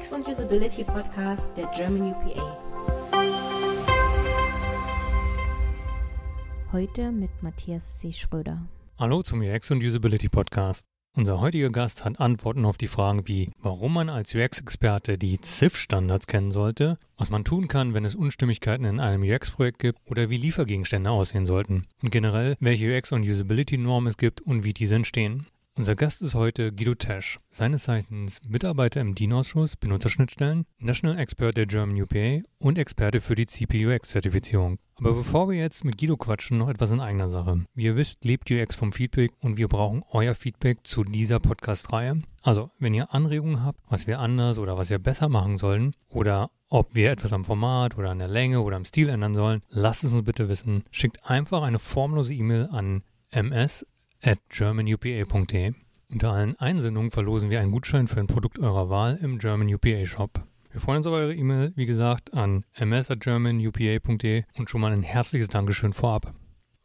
UX und Usability Podcast der German UPA. Heute mit Matthias C. Schröder. Hallo zum UX und Usability Podcast. Unser heutiger Gast hat Antworten auf die Fragen wie, warum man als UX-Experte die CIF-Standards kennen sollte, was man tun kann, wenn es Unstimmigkeiten in einem UX-Projekt gibt oder wie Liefergegenstände aussehen sollten und generell, welche UX- und Usability-Normen es gibt und wie diese entstehen. Unser Gast ist heute Guido Tesch, seines Zeichens Mitarbeiter im DIN-Ausschuss Benutzerschnittstellen, National Expert der German UPA und Experte für die CPUX-Zertifizierung. Aber bevor wir jetzt mit Guido quatschen, noch etwas in eigener Sache. Wie ihr wisst, lebt UX vom Feedback und wir brauchen euer Feedback zu dieser Podcast-Reihe. Also, wenn ihr Anregungen habt, was wir anders oder was wir besser machen sollen oder ob wir etwas am Format oder an der Länge oder am Stil ändern sollen, lasst es uns bitte wissen. Schickt einfach eine formlose E-Mail an ms at germanupa.de. Unter allen Einsendungen verlosen wir einen Gutschein für ein Produkt eurer Wahl im German UPA Shop. Wir freuen uns auf eure E-Mail, wie gesagt, an ms.germanupa.de und schon mal ein herzliches Dankeschön vorab.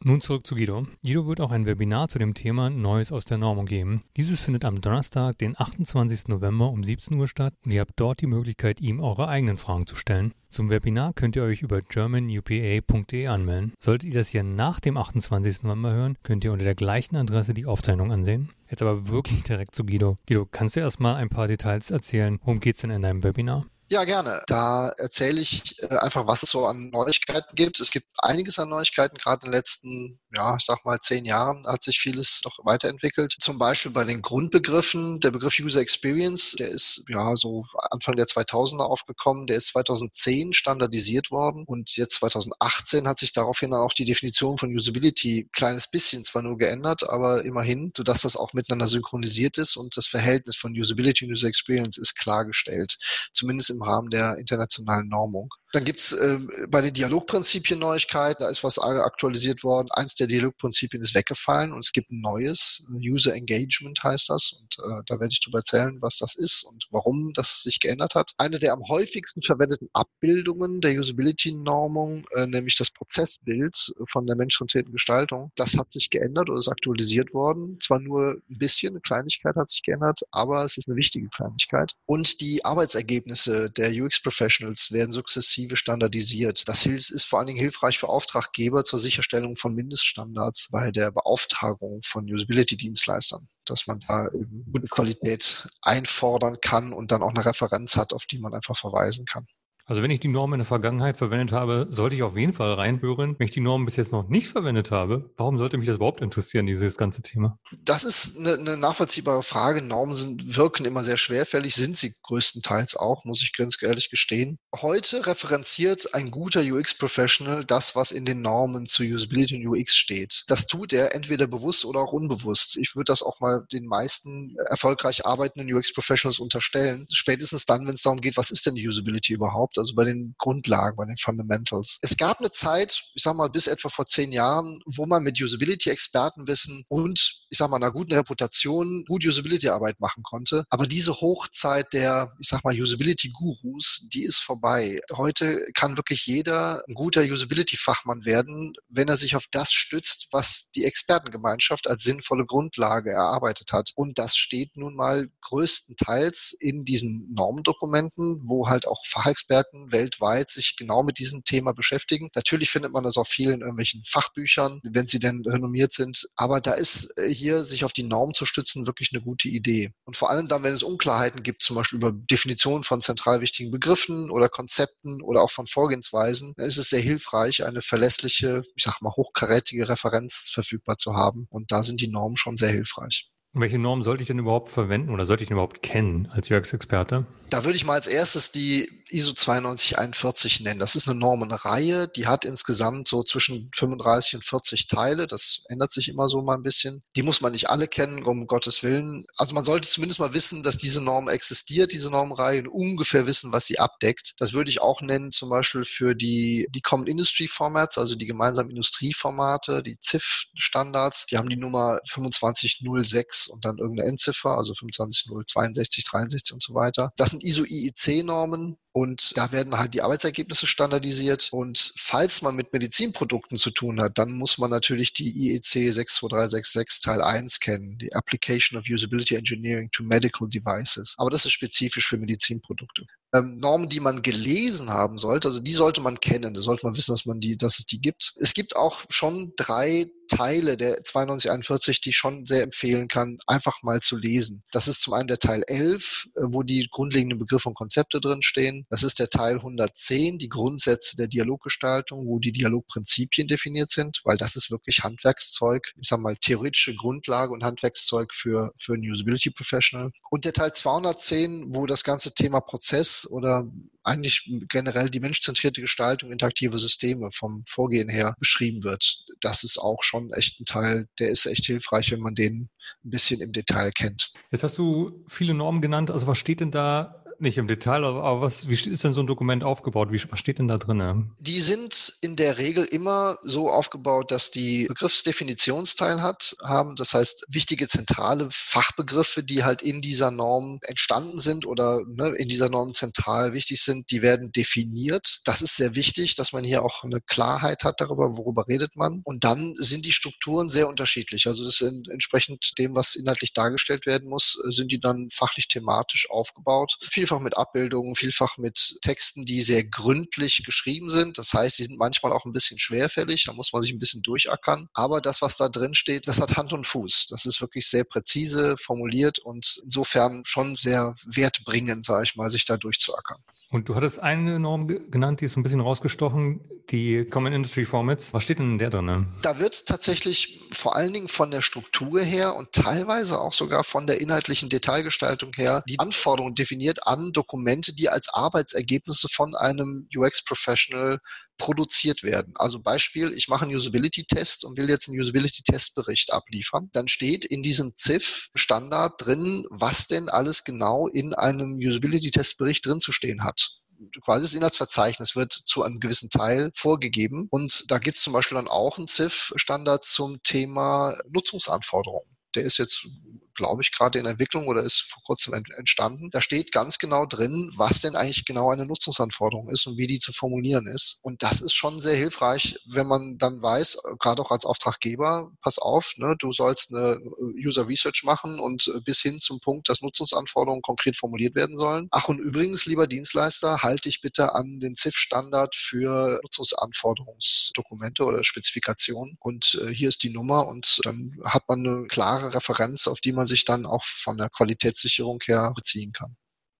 Nun zurück zu Guido. Guido wird auch ein Webinar zu dem Thema Neues aus der Normung geben. Dieses findet am Donnerstag, den 28. November um 17 Uhr statt und ihr habt dort die Möglichkeit, ihm eure eigenen Fragen zu stellen. Zum Webinar könnt ihr euch über germanupa.de anmelden. Solltet ihr das hier nach dem 28. November hören, könnt ihr unter der gleichen Adresse die Aufzeichnung ansehen. Jetzt aber wirklich direkt zu Guido. Guido, kannst du erstmal ein paar Details erzählen? Worum geht es denn in deinem Webinar? Ja, gerne. Da erzähle ich äh, einfach, was es so an Neuigkeiten gibt. Es gibt einiges an Neuigkeiten, gerade in den letzten, ja, ich sag mal, zehn Jahren hat sich vieles noch weiterentwickelt. Zum Beispiel bei den Grundbegriffen. Der Begriff User Experience, der ist ja so Anfang der 2000er aufgekommen. Der ist 2010 standardisiert worden und jetzt 2018 hat sich daraufhin auch die Definition von Usability kleines bisschen zwar nur geändert, aber immerhin, sodass das auch miteinander synchronisiert ist und das Verhältnis von Usability und User Experience ist klargestellt. Zumindest im Rahmen der internationalen Normung. Dann gibt's äh, bei den Dialogprinzipien Neuigkeiten, da ist was aktualisiert worden. Eins der Dialogprinzipien ist weggefallen und es gibt ein neues, User Engagement heißt das. Und äh, da werde ich darüber erzählen, was das ist und warum das sich geändert hat. Eine der am häufigsten verwendeten Abbildungen der Usability-Normung, äh, nämlich das Prozessbild von der menschenzentrierten Gestaltung, das hat sich geändert oder ist aktualisiert worden. Zwar nur ein bisschen, eine Kleinigkeit hat sich geändert, aber es ist eine wichtige Kleinigkeit. Und die Arbeitsergebnisse der UX-Professionals werden sukzessive standardisiert. Das ist vor allen Dingen hilfreich für Auftraggeber zur Sicherstellung von Mindeststandards bei der Beauftragung von Usability-Dienstleistern dass man da eben gute Qualität einfordern kann und dann auch eine Referenz hat, auf die man einfach verweisen kann. Also wenn ich die Norm in der Vergangenheit verwendet habe, sollte ich auf jeden Fall reinhören. Wenn ich die Norm bis jetzt noch nicht verwendet habe, warum sollte mich das überhaupt interessieren, dieses ganze Thema? Das ist eine, eine nachvollziehbare Frage. Normen sind, wirken immer sehr schwerfällig, sind sie größtenteils auch, muss ich ganz ehrlich gestehen. Heute referenziert ein guter UX-Professional das, was in den Normen zu Usability und UX steht. Das tut er entweder bewusst oder auch unbewusst. Ich würde das auch mal den meisten erfolgreich arbeitenden UX-Professionals unterstellen. Spätestens dann, wenn es darum geht, was ist denn Usability überhaupt? Also bei den Grundlagen, bei den Fundamentals. Es gab eine Zeit, ich sag mal bis etwa vor zehn Jahren, wo man mit Usability-Expertenwissen und ich sag mal einer guten Reputation gut Usability-Arbeit machen konnte. Aber diese Hochzeit der, ich sag mal, Usability-Gurus, die ist vorbei. Heute kann wirklich jeder ein guter Usability-Fachmann werden, wenn er sich auf das stützt, was die Expertengemeinschaft als sinnvolle Grundlage erarbeitet hat. Und das steht nun mal größtenteils in diesen Normdokumenten, wo halt auch Fachexperten Experten weltweit sich genau mit diesem Thema beschäftigen. Natürlich findet man das auch viel in irgendwelchen Fachbüchern, wenn sie denn renommiert sind. Aber da ist äh, hier, sich auf die Norm zu stützen, wirklich eine gute Idee. Und vor allem dann, wenn es Unklarheiten gibt, zum Beispiel über Definitionen von zentral wichtigen Begriffen oder Konzepten oder auch von Vorgehensweisen, dann ist es sehr hilfreich, eine verlässliche, ich sag mal, hochkarätige Referenz verfügbar zu haben. Und da sind die Normen schon sehr hilfreich. Und welche Normen sollte ich denn überhaupt verwenden oder sollte ich denn überhaupt kennen als UX-Experte? Da würde ich mal als erstes die ISO 9241 nennen. Das ist eine Normenreihe, die hat insgesamt so zwischen 35 und 40 Teile. Das ändert sich immer so mal ein bisschen. Die muss man nicht alle kennen, um Gottes Willen. Also man sollte zumindest mal wissen, dass diese Norm existiert, diese Normenreihe, und ungefähr wissen, was sie abdeckt. Das würde ich auch nennen, zum Beispiel für die, die Common Industry Formats, also die gemeinsamen Industrieformate, die CIF-Standards. Die haben die Nummer 2506 und dann irgendeine Endziffer, also 25.062, 63 und so weiter. Das sind ISO-IEC-Normen Und da werden halt die Arbeitsergebnisse standardisiert. Und falls man mit Medizinprodukten zu tun hat, dann muss man natürlich die IEC 62366 Teil 1 kennen, die Application of Usability Engineering to Medical Devices. Aber das ist spezifisch für Medizinprodukte ähm, Normen, die man gelesen haben sollte. Also die sollte man kennen. Da sollte man wissen, dass man die, dass es die gibt. Es gibt auch schon drei Teile der 9241, die ich schon sehr empfehlen kann, einfach mal zu lesen. Das ist zum einen der Teil 11, äh, wo die grundlegenden Begriffe und Konzepte drin stehen. Das ist der Teil 110, die Grundsätze der Dialoggestaltung, wo die Dialogprinzipien definiert sind, weil das ist wirklich Handwerkszeug, ich sag mal theoretische Grundlage und Handwerkszeug für, für ein Usability Professional. Und der Teil 210, wo das ganze Thema Prozess oder eigentlich generell die menschzentrierte Gestaltung interaktive Systeme vom Vorgehen her beschrieben wird. Das ist auch schon echt ein Teil, der ist echt hilfreich, wenn man den ein bisschen im Detail kennt. Jetzt hast du viele Normen genannt. Also was steht denn da nicht im Detail, aber was, wie ist denn so ein Dokument aufgebaut? Wie, was steht denn da drin? Die sind in der Regel immer so aufgebaut, dass die Begriffsdefinitionsteil hat, haben. Das heißt, wichtige zentrale Fachbegriffe, die halt in dieser Norm entstanden sind oder ne, in dieser Norm zentral wichtig sind, die werden definiert. Das ist sehr wichtig, dass man hier auch eine Klarheit hat darüber, worüber redet man. Und dann sind die Strukturen sehr unterschiedlich. Also das sind entsprechend dem, was inhaltlich dargestellt werden muss, sind die dann fachlich thematisch aufgebaut. Viel vielfach mit Abbildungen, vielfach mit Texten, die sehr gründlich geschrieben sind. Das heißt, die sind manchmal auch ein bisschen schwerfällig, da muss man sich ein bisschen durchackern. Aber das, was da drin steht, das hat Hand und Fuß. Das ist wirklich sehr präzise formuliert und insofern schon sehr wertbringend, sage ich mal, sich da durchzuackern. Und du hattest eine Norm genannt, die ist ein bisschen rausgestochen, die Common Industry Formats. Was steht denn in der drin? Da wird tatsächlich vor allen Dingen von der Struktur her und teilweise auch sogar von der inhaltlichen Detailgestaltung her die Anforderungen definiert an Dokumente, die als Arbeitsergebnisse von einem UX-Professional produziert werden. Also Beispiel, ich mache einen Usability-Test und will jetzt einen Usability-Testbericht abliefern. Dann steht in diesem CIF-Standard drin, was denn alles genau in einem Usability-Testbericht drin zu stehen hat quasi das Inhaltsverzeichnis wird zu einem gewissen Teil vorgegeben. Und da gibt es zum Beispiel dann auch einen CIF-Standard zum Thema Nutzungsanforderungen. Der ist jetzt glaube ich, gerade in Entwicklung oder ist vor kurzem entstanden. Da steht ganz genau drin, was denn eigentlich genau eine Nutzungsanforderung ist und wie die zu formulieren ist. Und das ist schon sehr hilfreich, wenn man dann weiß, gerade auch als Auftraggeber, pass auf, ne, du sollst eine User Research machen und bis hin zum Punkt, dass Nutzungsanforderungen konkret formuliert werden sollen. Ach, und übrigens, lieber Dienstleister, halte dich bitte an den CIF-Standard für Nutzungsanforderungsdokumente oder Spezifikationen. Und äh, hier ist die Nummer und dann hat man eine klare Referenz, auf die man man sich dann auch von der Qualitätssicherung her beziehen kann.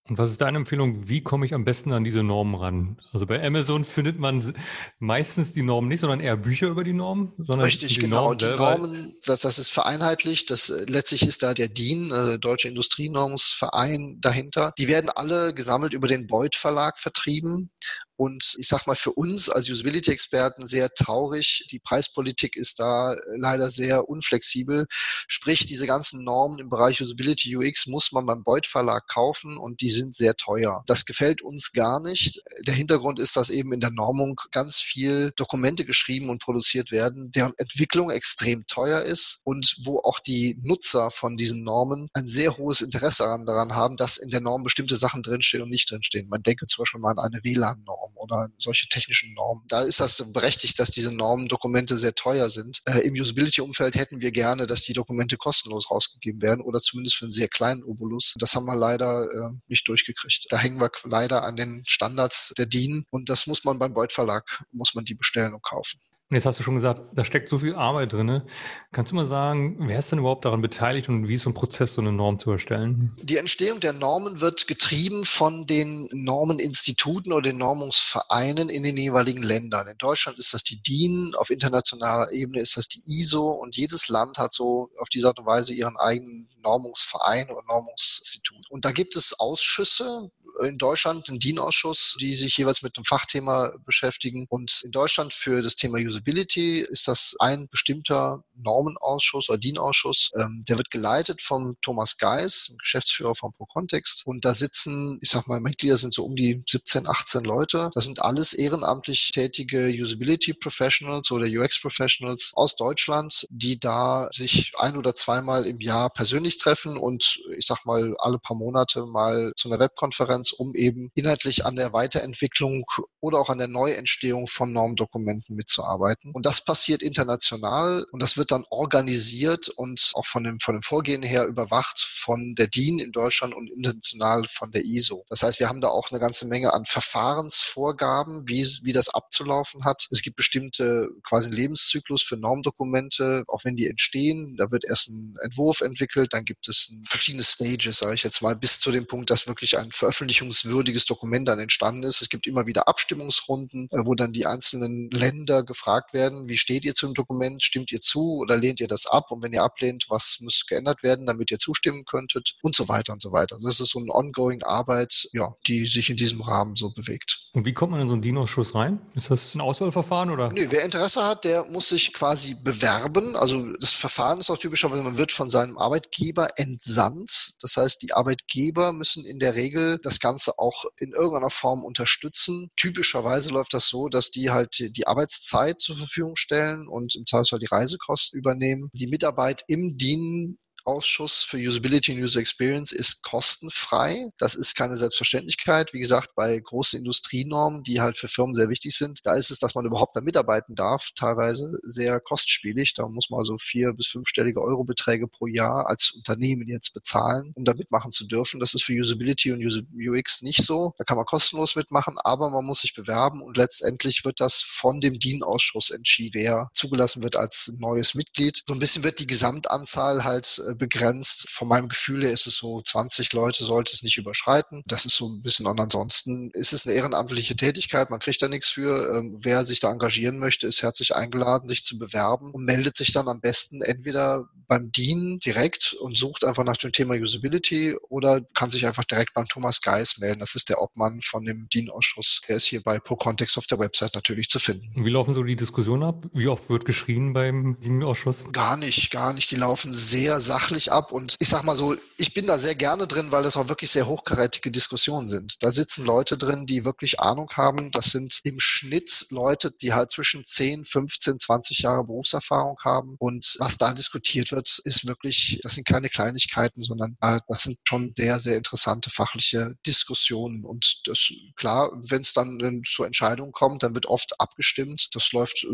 Und was ist deine Empfehlung? Wie komme ich am besten an diese Normen ran? Also bei Amazon findet man meistens die Normen nicht, sondern eher Bücher über die Normen. Sondern Richtig, die genau. Normen die Normen, das, das ist vereinheitlicht. Das, äh, letztlich ist da der DIN, äh, Deutsche Industrienormsverein, dahinter. Die werden alle gesammelt über den Beuth Verlag vertrieben. Und ich sag mal, für uns als Usability-Experten sehr traurig. Die Preispolitik ist da äh, leider sehr unflexibel. Sprich, diese ganzen Normen im Bereich Usability UX muss man beim Beuth Verlag kaufen und die sind sehr teuer. Das gefällt uns gar nicht. Der Hintergrund ist, dass eben in der Normung ganz viel Dokumente geschrieben und produziert werden, deren Entwicklung extrem teuer ist und wo auch die Nutzer von diesen Normen ein sehr hohes Interesse daran haben, dass in der Norm bestimmte Sachen drinstehen und nicht drinstehen. Man denke zum Beispiel mal an eine WLAN-Norm Normen oder solche technischen Normen. Da ist das berechtigt, dass diese Normendokumente sehr teuer sind. Äh, Im Usability-Umfeld hätten wir gerne, dass die Dokumente kostenlos rausgegeben werden oder zumindest für einen sehr kleinen Obolus. Das haben wir leider äh, nicht durchgekriegt. Da hängen wir leider an den Standards der DIN und das muss man beim Beuth Verlag, muss man die bestellen und kaufen. Und jetzt hast du schon gesagt, da steckt so viel Arbeit drin. Kannst du mal sagen, wer ist denn überhaupt daran beteiligt und wie ist so ein Prozess, so eine Norm zu erstellen? Die Entstehung der Normen wird getrieben von den Normeninstituten oder den Normungsvereinen in den jeweiligen Ländern. In Deutschland ist das die DIN, auf internationaler Ebene ist das die ISO und jedes Land hat so auf diese Art und Weise ihren eigenen Normungsverein oder Normungsinstitut. Und da gibt es Ausschüsse, in Deutschland einen DIN-Ausschuss, die sich jeweils mit einem Fachthema beschäftigen. Und in Deutschland für das Thema Usability ist das ein bestimmter Normenausschuss oder DIN-Ausschuss. Ähm, der wird geleitet vom Thomas Geis, Geschäftsführer von ProContext. Und da sitzen, ich sag mal, Mitglieder sind so um die 17, 18 Leute. Das sind alles ehrenamtlich tätige Usability Professionals oder UX Professionals aus Deutschland, die da sich ein oder zweimal im Jahr persönlich treffen und ich sag mal alle paar Monate mal zu einer Webkonferenz Governance, um eben inhaltlich an der Weiterentwicklung oder auch an der Neuentstehung von Normdokumenten mitzuarbeiten. Und das passiert international und das wird dann organisiert und auch von dem, von dem Vorgehen her überwacht von der DIN in Deutschland und international von der ISO. Das heißt, wir haben da auch eine ganze Menge an Verfahrensvorgaben, wie, wie das abzulaufen hat. Es gibt bestimmte quasi Lebenszyklus für Normdokumente, auch wenn die entstehen. Da wird erst ein Entwurf entwickelt, dann gibt es verschiedene Stages, sage ich jetzt mal, bis zu dem Punkt, dass wirklich ein veröffentlichungswürdiges Dokument dann entstanden ist. Es gibt immer wieder Abstimmungsrunden, äh, wo dann die einzelnen Länder gefragt werden, wie steht ihr zu dem Dokument? Stimmt ihr zu oder lehnt ihr das ab? Und wenn ihr ablehnt, was muss geändert werden, damit ihr zustimmen könntet? Und so weiter und so weiter. Also das ist so eine ongoing Arbeit, ja, die sich in diesem Rahmen so bewegt. Und wie kommt man in so einen DIN-Ausschuss rein? Ist das ein Auswahlverfahren oder? Nö, wer Interesse hat, der muss sich quasi bewerben. Also das Verfahren ist auch typischerweise, man wird von seinem Arbeitgeber entsandt. Das heißt, die Arbeitgeber müssen in der Regel das Ganze auch in irgendeiner Form unterstützen. Typischerweise läuft das so, dass die halt die Arbeitszeit zur Verfügung stellen und im Zweifelsfall die Reisekosten übernehmen. Die Mitarbeit im DIN Ausschuss für Usability und User Experience ist kostenfrei. Das ist keine Selbstverständlichkeit. Wie gesagt, bei großen Industrienormen, die halt für Firmen sehr wichtig sind, da ist es, dass man überhaupt da mitarbeiten darf, teilweise sehr kostspielig. Da muss man also vier- bis fünfstellige Eurobeträge pro Jahr als Unternehmen jetzt bezahlen, um da mitmachen zu dürfen. Das ist für Usability und UX nicht so. Da kann man kostenlos mitmachen, aber man muss sich bewerben und letztendlich wird das von dem DIN-Ausschuss entschieden, wer zugelassen wird als neues Mitglied. So ein bisschen wird die Gesamtanzahl halt äh, begrenzt. Von meinem Gefühl her ist es so, 20 Leute sollte es nicht überschreiten. Das ist so ein bisschen und ansonsten ist es eine ehrenamtliche Tätigkeit. Man kriegt da nichts für. Ähm, wer sich da engagieren möchte, ist herzlich eingeladen, sich zu bewerben und meldet sich dann am besten entweder beim DIN direkt und sucht einfach nach dem Thema Usability oder kann sich einfach direkt beim Thomas Geis melden. Das ist der Obmann von dem DIN-Ausschuss. Der ist hier bei ProContext auf der Website natürlich zu finden. Wie laufen so die Diskussionen ab? Wie oft wird geschrien beim DIN-Ausschuss? Gar nicht, gar nicht. Die laufen sehr sachlich sachlich ab. Und ich sag mal so, ich bin da sehr gerne drin, weil das auch wirklich sehr hochkarätige Diskussionen sind. Da sitzen Leute drin, die wirklich Ahnung haben. Das sind im Schnitt Leute, die halt zwischen 10, 15, 20 Jahre Berufserfahrung haben. Und was da diskutiert wird, ist wirklich, das sind keine Kleinigkeiten, sondern äh, das sind schon sehr, sehr interessante fachliche Diskussionen. Und das, klar, wenn es dann zur Entscheidung kommt, dann wird oft abgestimmt. Das läuft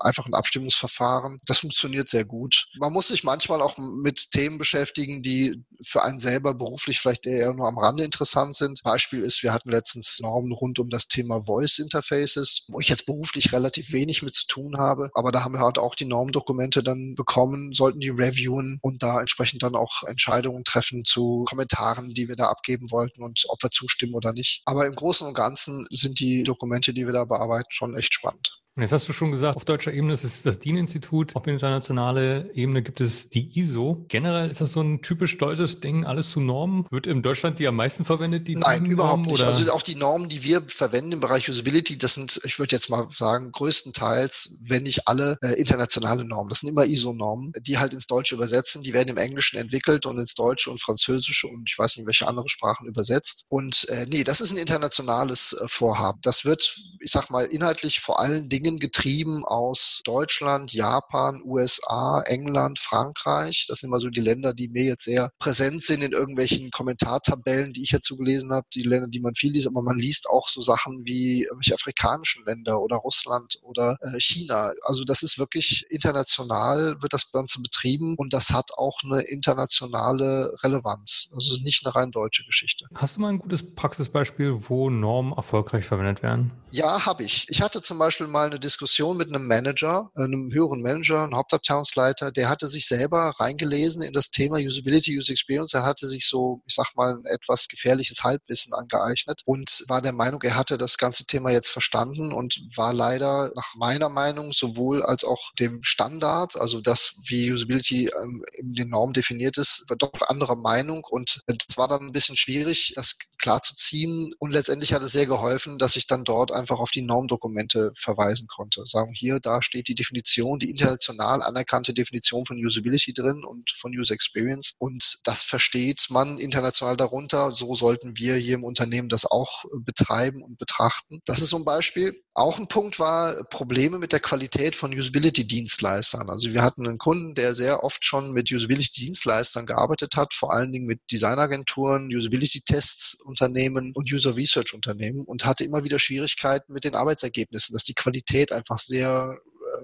einfach ein Abstimmungsverfahren. Das funktioniert sehr gut. Man muss sich manchmal auch mit Themen beschäftigen, die für einen selber beruflich vielleicht eher nur am Rande interessant sind. Beispiel ist, wir hatten letztens Normen rund um das Thema Voice Interfaces, wo ich jetzt beruflich relativ wenig mit zu tun habe. Aber da haben wir halt auch die Normdokumente dann bekommen, sollten die reviewen und da entsprechend dann auch Entscheidungen treffen zu Kommentaren, die wir da abgeben wollten und ob wir zustimmen oder nicht. Aber im Großen und Ganzen sind die Dokumente, die wir da bearbeiten, schon echt spannend. Und jetzt hast du schon gesagt, auf deutscher Ebene ist es das DIN-Institut, auf internationaler Ebene gibt es die ISO. Generell ist das so ein typisch deutsches Ding, alles zu Normen. Wird in Deutschland die am meisten verwendet, die Nein, überhaupt nicht. Oder? Also auch die Normen, die wir verwenden im Bereich Usability, das sind, ich würde jetzt mal sagen, größtenteils, wenn nicht alle, äh, internationale Normen. Das sind immer ISO-Normen, die halt ins Deutsche übersetzen. Die werden im Englischen entwickelt und ins Deutsche und Französische und ich weiß nicht, welche andere Sprachen übersetzt. Und äh, nee, das ist ein internationales äh, Vorhaben. Das wird, ich sag mal, inhaltlich vor allen Dingen Dingen getrieben aus Deutschland, Japan, USA, England, Frankreich. Das sind immer so die Länder, die mir jetzt sehr präsent sind in irgendwelchen Kommentartabellen, die ich so gelesen habe, die Länder, die man viel liest, aber man liest auch so Sachen wie irgendwelche afrikanischen Länder oder Russland oder äh, China. Also das ist wirklich international, wird das Ganze betrieben und das hat auch eine internationale Relevanz. Also nicht eine rein deutsche Geschichte. Hast du mal ein gutes Praxisbeispiel, wo Normen erfolgreich verwendet werden? Ja, habe ich. Ich hatte zum Beispiel mal eine Diskussion mit einem Manager, einem höheren Manager, einem Hauptabteilungsleiter, der hatte sich selber reingelesen in das Thema Usability, User Experience. Er hatte sich so, ich sag mal, ein etwas gefährliches Halbwissen angeeignet und war der Meinung, er hatte das ganze Thema jetzt verstanden und war leider nach meiner Meinung sowohl als auch dem Standard, also das, wie Usability ähm, in den Normen definiert ist, doch anderer Meinung und das war dann ein bisschen schwierig, das klarzuziehen und letztendlich hat es sehr geholfen, dass ich dann dort einfach auf die Normdokumente verweisen lassen konnte. Sagen hier, da steht die Definition, die international anerkannte Definition von Usability drin und von User Experience. Und das versteht man international darunter. So sollten wir hier im Unternehmen das auch betreiben und betrachten. Das ist so ein Beispiel. Auch ein Punkt war Probleme mit der Qualität von Usability-Dienstleistern. Also wir hatten einen Kunden, der sehr oft schon mit Usability-Dienstleistern gearbeitet hat, vor allen Dingen mit Designagenturen, Usability-Tests-Unternehmen und User-Research-Unternehmen und hatte immer wieder Schwierigkeiten mit den Arbeitsergebnissen, dass die Qualität einfach sehr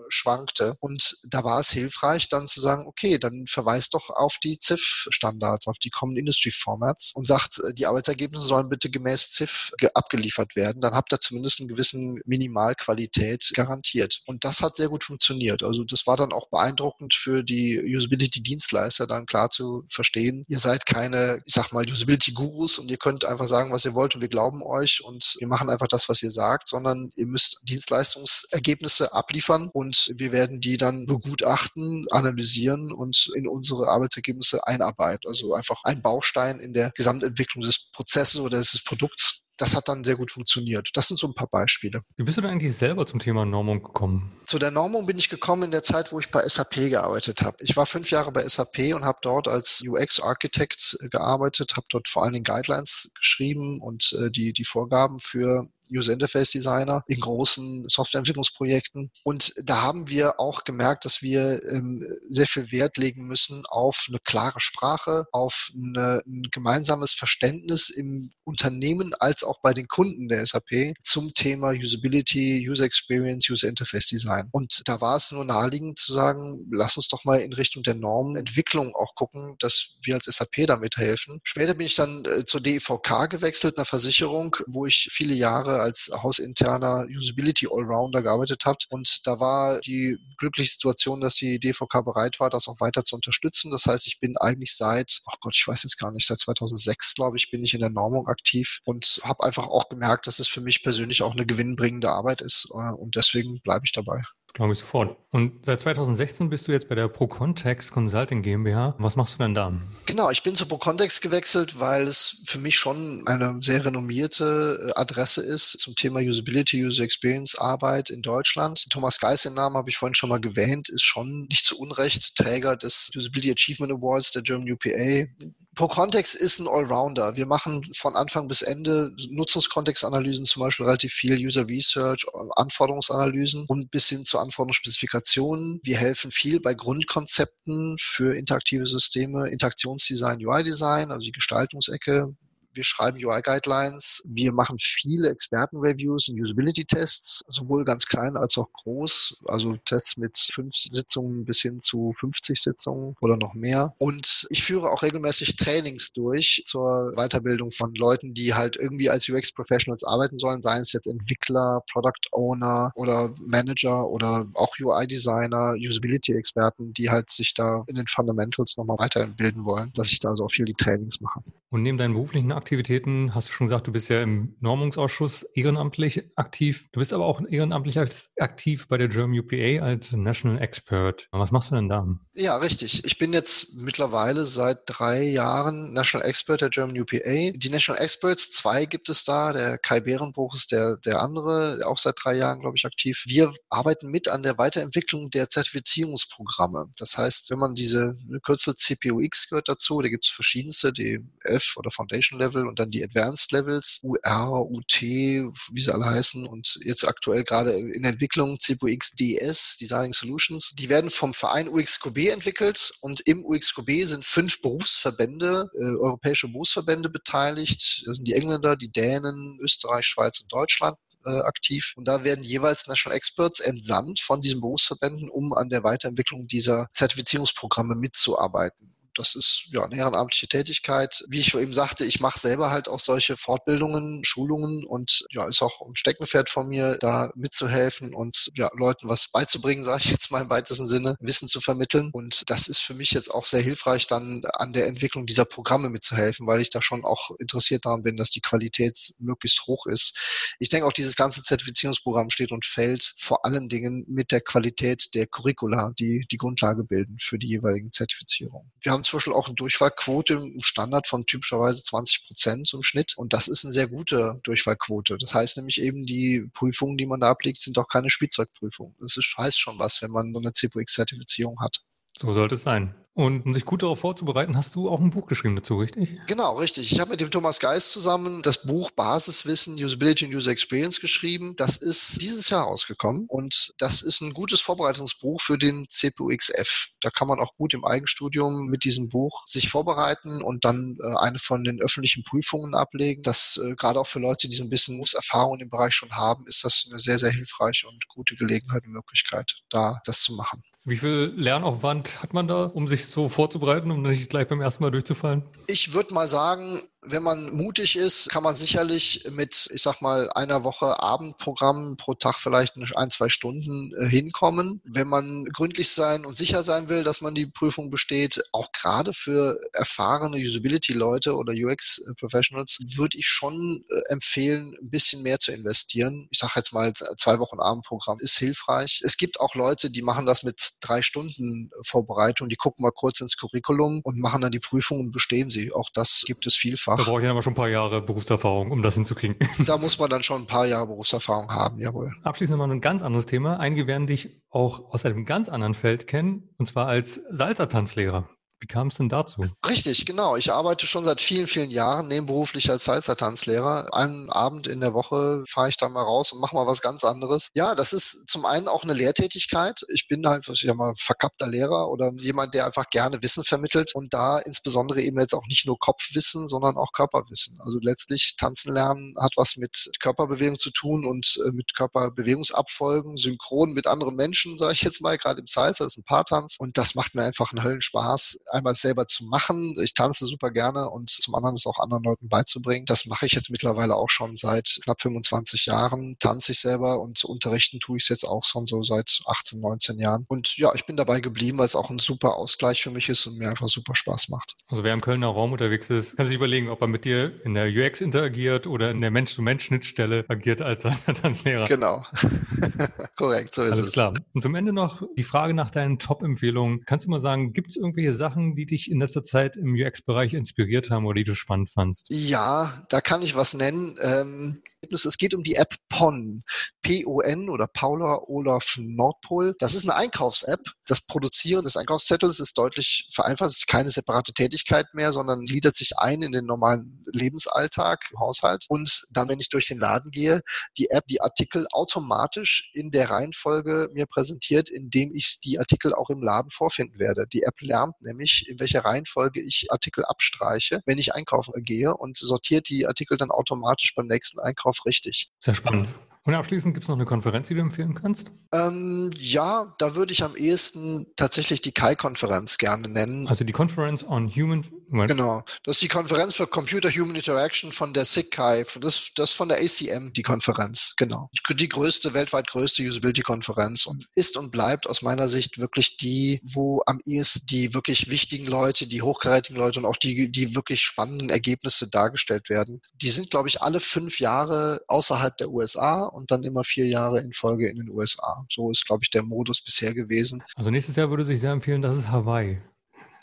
schwankte. Und da war es hilfreich, dann zu sagen, okay, dann verweist doch auf die CIF-Standards, auf die Common Industry Formats und sagt, äh, die Arbeitsergebnisse sollen bitte gemäß CIF abgeliefert werden. Dann habt ihr zumindest einen gewissen Minimalqualität garantiert. Und das hat sehr gut funktioniert. Also das war dann auch beeindruckend für die Usability-Dienstleister, dann klar zu verstehen, ihr seid keine, ich sag mal, Usability-Gurus und ihr könnt einfach sagen, was ihr wollt und wir glauben euch und wir machen einfach das, was ihr sagt, sondern ihr müsst Dienstleistungsergebnisse abliefern und wir werden die dann begutachten, analysieren und in unsere Arbeitsergebnisse einarbeiten. Also einfach ein Baustein in der Gesamtentwicklung des Prozesses oder des Produkts das hat dann sehr gut funktioniert. Das sind so ein paar Beispiele. Wie bist du denn eigentlich selber zum Thema Normung gekommen? Zu der Normung bin ich gekommen in der Zeit, wo ich bei SAP gearbeitet habe. Ich war fünf Jahre bei SAP und habe dort als UX-Architect gearbeitet, habe dort vor allen Dingen Guidelines geschrieben und äh, die, die Vorgaben für User Interface Designer in großen Softwareentwicklungsprojekten. Und da haben wir auch gemerkt, dass wir ähm, sehr viel Wert legen müssen auf eine klare Sprache, auf eine, ein gemeinsames Verständnis im Unternehmen als auch bei den Kunden der SAP zum Thema Usability, User Experience, User Interface Design. Und da war es nur naheliegend zu sagen, lass uns doch mal in Richtung der Normenentwicklung auch gucken, dass wir als SAP damit helfen. Später bin ich dann äh, zur DEVK gewechselt, einer Versicherung, wo ich viele Jahre als hausinterner Usability Allrounder gearbeitet habt. Und da war die glückliche Situation, dass die DVK bereit war, das auch weiter zu unterstützen. Das heißt, ich bin eigentlich seit, ach Gott, ich weiß jetzt gar nicht, seit 2006, glaube ich, bin ich in der Normung aktiv und habe einfach auch gemerkt, dass es für mich persönlich auch eine gewinnbringende Arbeit ist. Äh, und deswegen bleibe ich dabei. Glaube ich sofort. Und seit 2016 bist du jetzt bei der ProContext Consulting GmbH. Was machst du denn da? Genau, ich bin zu ProContext gewechselt, weil es für mich schon eine sehr renommierte äh, Adresse ist zum Thema Usability, User Experience Arbeit in Deutschland. Thomas Geis, den Namen habe ich vorhin schon mal gewähnt, ist schon nicht zu Unrecht Träger des Usability Achievement Awards der German UPA. ProContext ist ein Allrounder. Wir machen von Anfang bis Ende Nutzungskontextanalysen, zum Beispiel relativ viel User Research, Anforderungsanalysen und bis hin zu Anforderungsspezifikationen. Wir helfen viel bei Grundkonzepten für interaktive Systeme, Interaktionsdesign, UI-Design, also die Gestaltungsecke wir schreiben UI-Guidelines, wir machen viele Experten-Reviews und Usability-Tests, sowohl ganz klein als auch groß, also Tests mit fünf Sitzungen bis hin zu 50 Sitzungen oder noch mehr. Und ich führe auch regelmäßig Trainings durch zur Weiterbildung von Leuten, die halt irgendwie als UX-Professionals arbeiten sollen, seien es jetzt Entwickler, Product Owner oder Manager oder auch UI-Designer, Usability-Experten, die halt sich da in den Fundamentals nochmal weiterbilden wollen, dass ich da also auch viel die Trainings mache. Und neben deinen beruflichen Aktivitäten hast du schon gesagt, du bist ja im Normungsausschuss ehrenamtlich aktiv. Du bist aber auch ehrenamtlich aktiv bei der German UPA als National Expert. Was machst du denn da? Ja, richtig. Ich bin jetzt mittlerweile seit drei Jahren National Expert der German UPA. Die National Experts, zwei gibt es da. Der Kai Behrenbruch ist der, der andere, auch seit drei Jahren, glaube ich, aktiv. Wir arbeiten mit an der Weiterentwicklung der Zertifizierungsprogramme. Das heißt, wenn man diese Kürzel CPUX gehört dazu, da gibt es verschiedenste, die F oder Foundation Level und dann die Advanced Levels, UR, UT, wie sie alle heißen und jetzt aktuell gerade in Entwicklung CPUX DS, Designing Solutions. Die werden vom Verein UXQB entwickelt und im UXQB sind fünf Berufsverbände, äh, europäische Berufsverbände beteiligt. Das sind die Engländer, die Dänen, Österreich, Schweiz und Deutschland äh, aktiv. Und da werden jeweils National Experts entsandt von diesen Berufsverbänden, um an der Weiterentwicklung dieser Zertifizierungsprogramme mitzuarbeiten das ist ja eine ehrenamtliche Tätigkeit. Wie ich eben sagte, ich mache selber halt auch solche Fortbildungen, Schulungen und ja, ist auch ein Steckenpferd von mir, da mitzuhelfen und ja, Leuten was beizubringen, sage ich jetzt mal im weitesten Sinne, Wissen zu vermitteln. Und das ist für mich jetzt auch sehr hilfreich, dann an der Entwicklung dieser Programme mitzuhelfen, weil ich da schon auch interessiert daran bin, dass die Qualität möglichst hoch ist. Ich denke auch, dieses ganze Zertifizierungsprogramm steht und fällt vor allen Dingen mit der Qualität der Curricula, die die Grundlage bilden für die jeweiligen Zertifizierungen. Wir haben haben zum Beispiel auch eine Durchfallquote im Standard von typischerweise 20 Prozent im Schnitt. Und das ist eine sehr gute Durchfallquote. Das heißt nämlich eben, die Prüfungen, die man da ablegt, sind auch keine Spielzeugprüfungen. Das ist, heißt schon was, wenn man so eine CPX-Zertifizierung hat. So sollte es sein. Und um sich gut darauf vorzubereiten, hast du auch ein Buch geschrieben dazu, richtig? Genau, richtig. Ich habe mit dem Thomas Geist zusammen das Buch Basiswissen, Usability und User Experience geschrieben. Das ist dieses Jahr rausgekommen und das ist ein gutes Vorbereitungsbuch für den CPUXF. Da kann man auch gut im Eigenstudium mit diesem Buch sich vorbereiten und dann äh, eine von den öffentlichen Prüfungen ablegen. Das äh, gerade auch für Leute, die so ein bisschen Berufserfahrung im Bereich schon haben, ist das eine sehr, sehr hilfreiche und gute Gelegenheit und Möglichkeit, da das zu machen. Wie viel Lernaufwand hat man da, um sich so vorzubereiten, um nicht gleich beim ersten Mal durchzufallen? Ich würde mal sagen, wenn man mutig ist, kann man sicherlich mit, ich sag mal, einer Woche Abendprogramm pro Tag vielleicht ein, zwei Stunden äh, hinkommen. Wenn man gründlich sein und sicher sein will, dass man die Prüfung besteht, auch gerade für erfahrene Usability-Leute oder UX-Professionals, würde ich schon äh, empfehlen, ein bisschen mehr zu investieren. Ich sage jetzt mal, zwei Wochen Abendprogramm ist hilfreich. Es gibt auch Leute, die machen das mit drei Stunden Vorbereitung, die gucken mal kurz ins Curriculum und machen dann die Prüfung und bestehen sie. Auch das gibt es vielfach. Da brauche ich dann aber schon ein paar Jahre Berufserfahrung, um das hinzukriegen. Da muss man dann schon ein paar Jahre Berufserfahrung haben, jawohl. Abschließend nochmal ein ganz anderes Thema. Einige werden dich auch aus einem ganz anderen Feld kennen, und zwar als Salzertanzlehrer. Wie kam es denn dazu? Richtig, genau. Ich arbeite schon seit vielen, vielen Jahren nebenberuflich als Salsa-Tanzlehrer. Einen Abend in der Woche fahre ich dann mal raus und mache mal was ganz anderes. Ja, das ist zum einen auch eine Lehrtätigkeit. Ich bin halt, ich sag mal, verkappter Lehrer oder jemand, der einfach gerne Wissen vermittelt und da insbesondere eben jetzt auch nicht nur Kopfwissen, sondern auch Körperwissen. Also letztlich tanzen lernen hat was mit Körperbewegung zu tun und äh, mit Körperbewegungsabfolgen, synchron mit anderen Menschen, sage ich jetzt mal, gerade im Salsa, das ist ein Paartanz und das macht mir einfach einen Höllenspaß einmal selber zu machen. Ich tanze super gerne und zum anderen es auch anderen Leuten beizubringen. Das mache ich jetzt mittlerweile auch schon seit knapp 25 Jahren. Tanze ich selber und unterrichten tue ich es jetzt auch schon so seit 18, 19 Jahren. Und ja, ich bin dabei geblieben, weil es auch ein super Ausgleich für mich ist und mir einfach super Spaß macht. Also wer im Kölner Raum unterwegs ist, kann sich überlegen, ob er mit dir in der UX interagiert oder in der Mensch-zu-Mensch-Schnittstelle agiert als Tanzlehrer. Genau. Korrekt, so ist Alles es. klar. Und zum Ende noch die Frage nach deinen Top-Empfehlungen. Kannst du mal sagen, gibt es irgendwelche Sachen, Sachen, die dich in letzter Zeit im UX-Bereich inspiriert haben oder die du spannend fandst? Ja, da kann ich was nennen. Ähm, es geht um die App PON. P-O-N oder Paula Olaf Nordpol. Das ist eine Einkaufs-App. Das Produzieren des Einkaufszettels ist deutlich vereinfacht. Es ist keine separate Tätigkeit mehr, sondern gliedert sich ein in den normalen Lebensalltag, Haushalt. Und dann, wenn ich durch den Laden gehe, die App die Artikel automatisch in der Reihenfolge mir präsentiert, indem ich die Artikel auch im Laden vorfinden werde. Die App lernt nämlich, in welcher Reihenfolge ich Artikel abstreiche, wenn ich einkaufen gehe und sortiert die Artikel dann automatisch beim nächsten Einkauf richtig. Sehr spannend. Und abschließend gibt es noch eine Konferenz, die du empfehlen kannst? Ähm, ja, da würde ich am ehesten tatsächlich die KAI-Konferenz gerne nennen. Also die Conference on Human. Genau, das ist die Konferenz für Computer Human Interaction von der SIGKAI. Das, das von der ACM, die Konferenz, genau. Die größte, weltweit größte Usability-Konferenz und ist und bleibt aus meiner Sicht wirklich die, wo am ehesten die wirklich wichtigen Leute, die hochkarätigen Leute und auch die, die wirklich spannenden Ergebnisse dargestellt werden. Die sind, glaube ich, alle fünf Jahre außerhalb der USA und dann immer vier Jahre in Folge in den USA. So ist, glaube ich, der Modus bisher gewesen. Also nächstes Jahr würde sich sehr empfehlen, das ist Hawaii.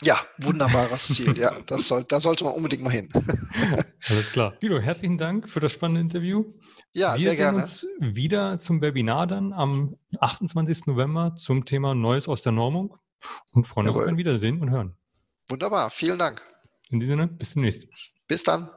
Ja, wunderbares Ziel. Ja, das soll, da sollte man unbedingt mal hin. Alles klar. Guido, herzlichen Dank für das spannende Interview. Ja, Wir sehr sehen gerne. uns wieder zum Webinar dann am 28. November zum Thema Neues aus der Normung und freuen uns auf ein Wiedersehen und Hören. Wunderbar, vielen Dank. In diesem Sinne, bis demnächst. Bis dann.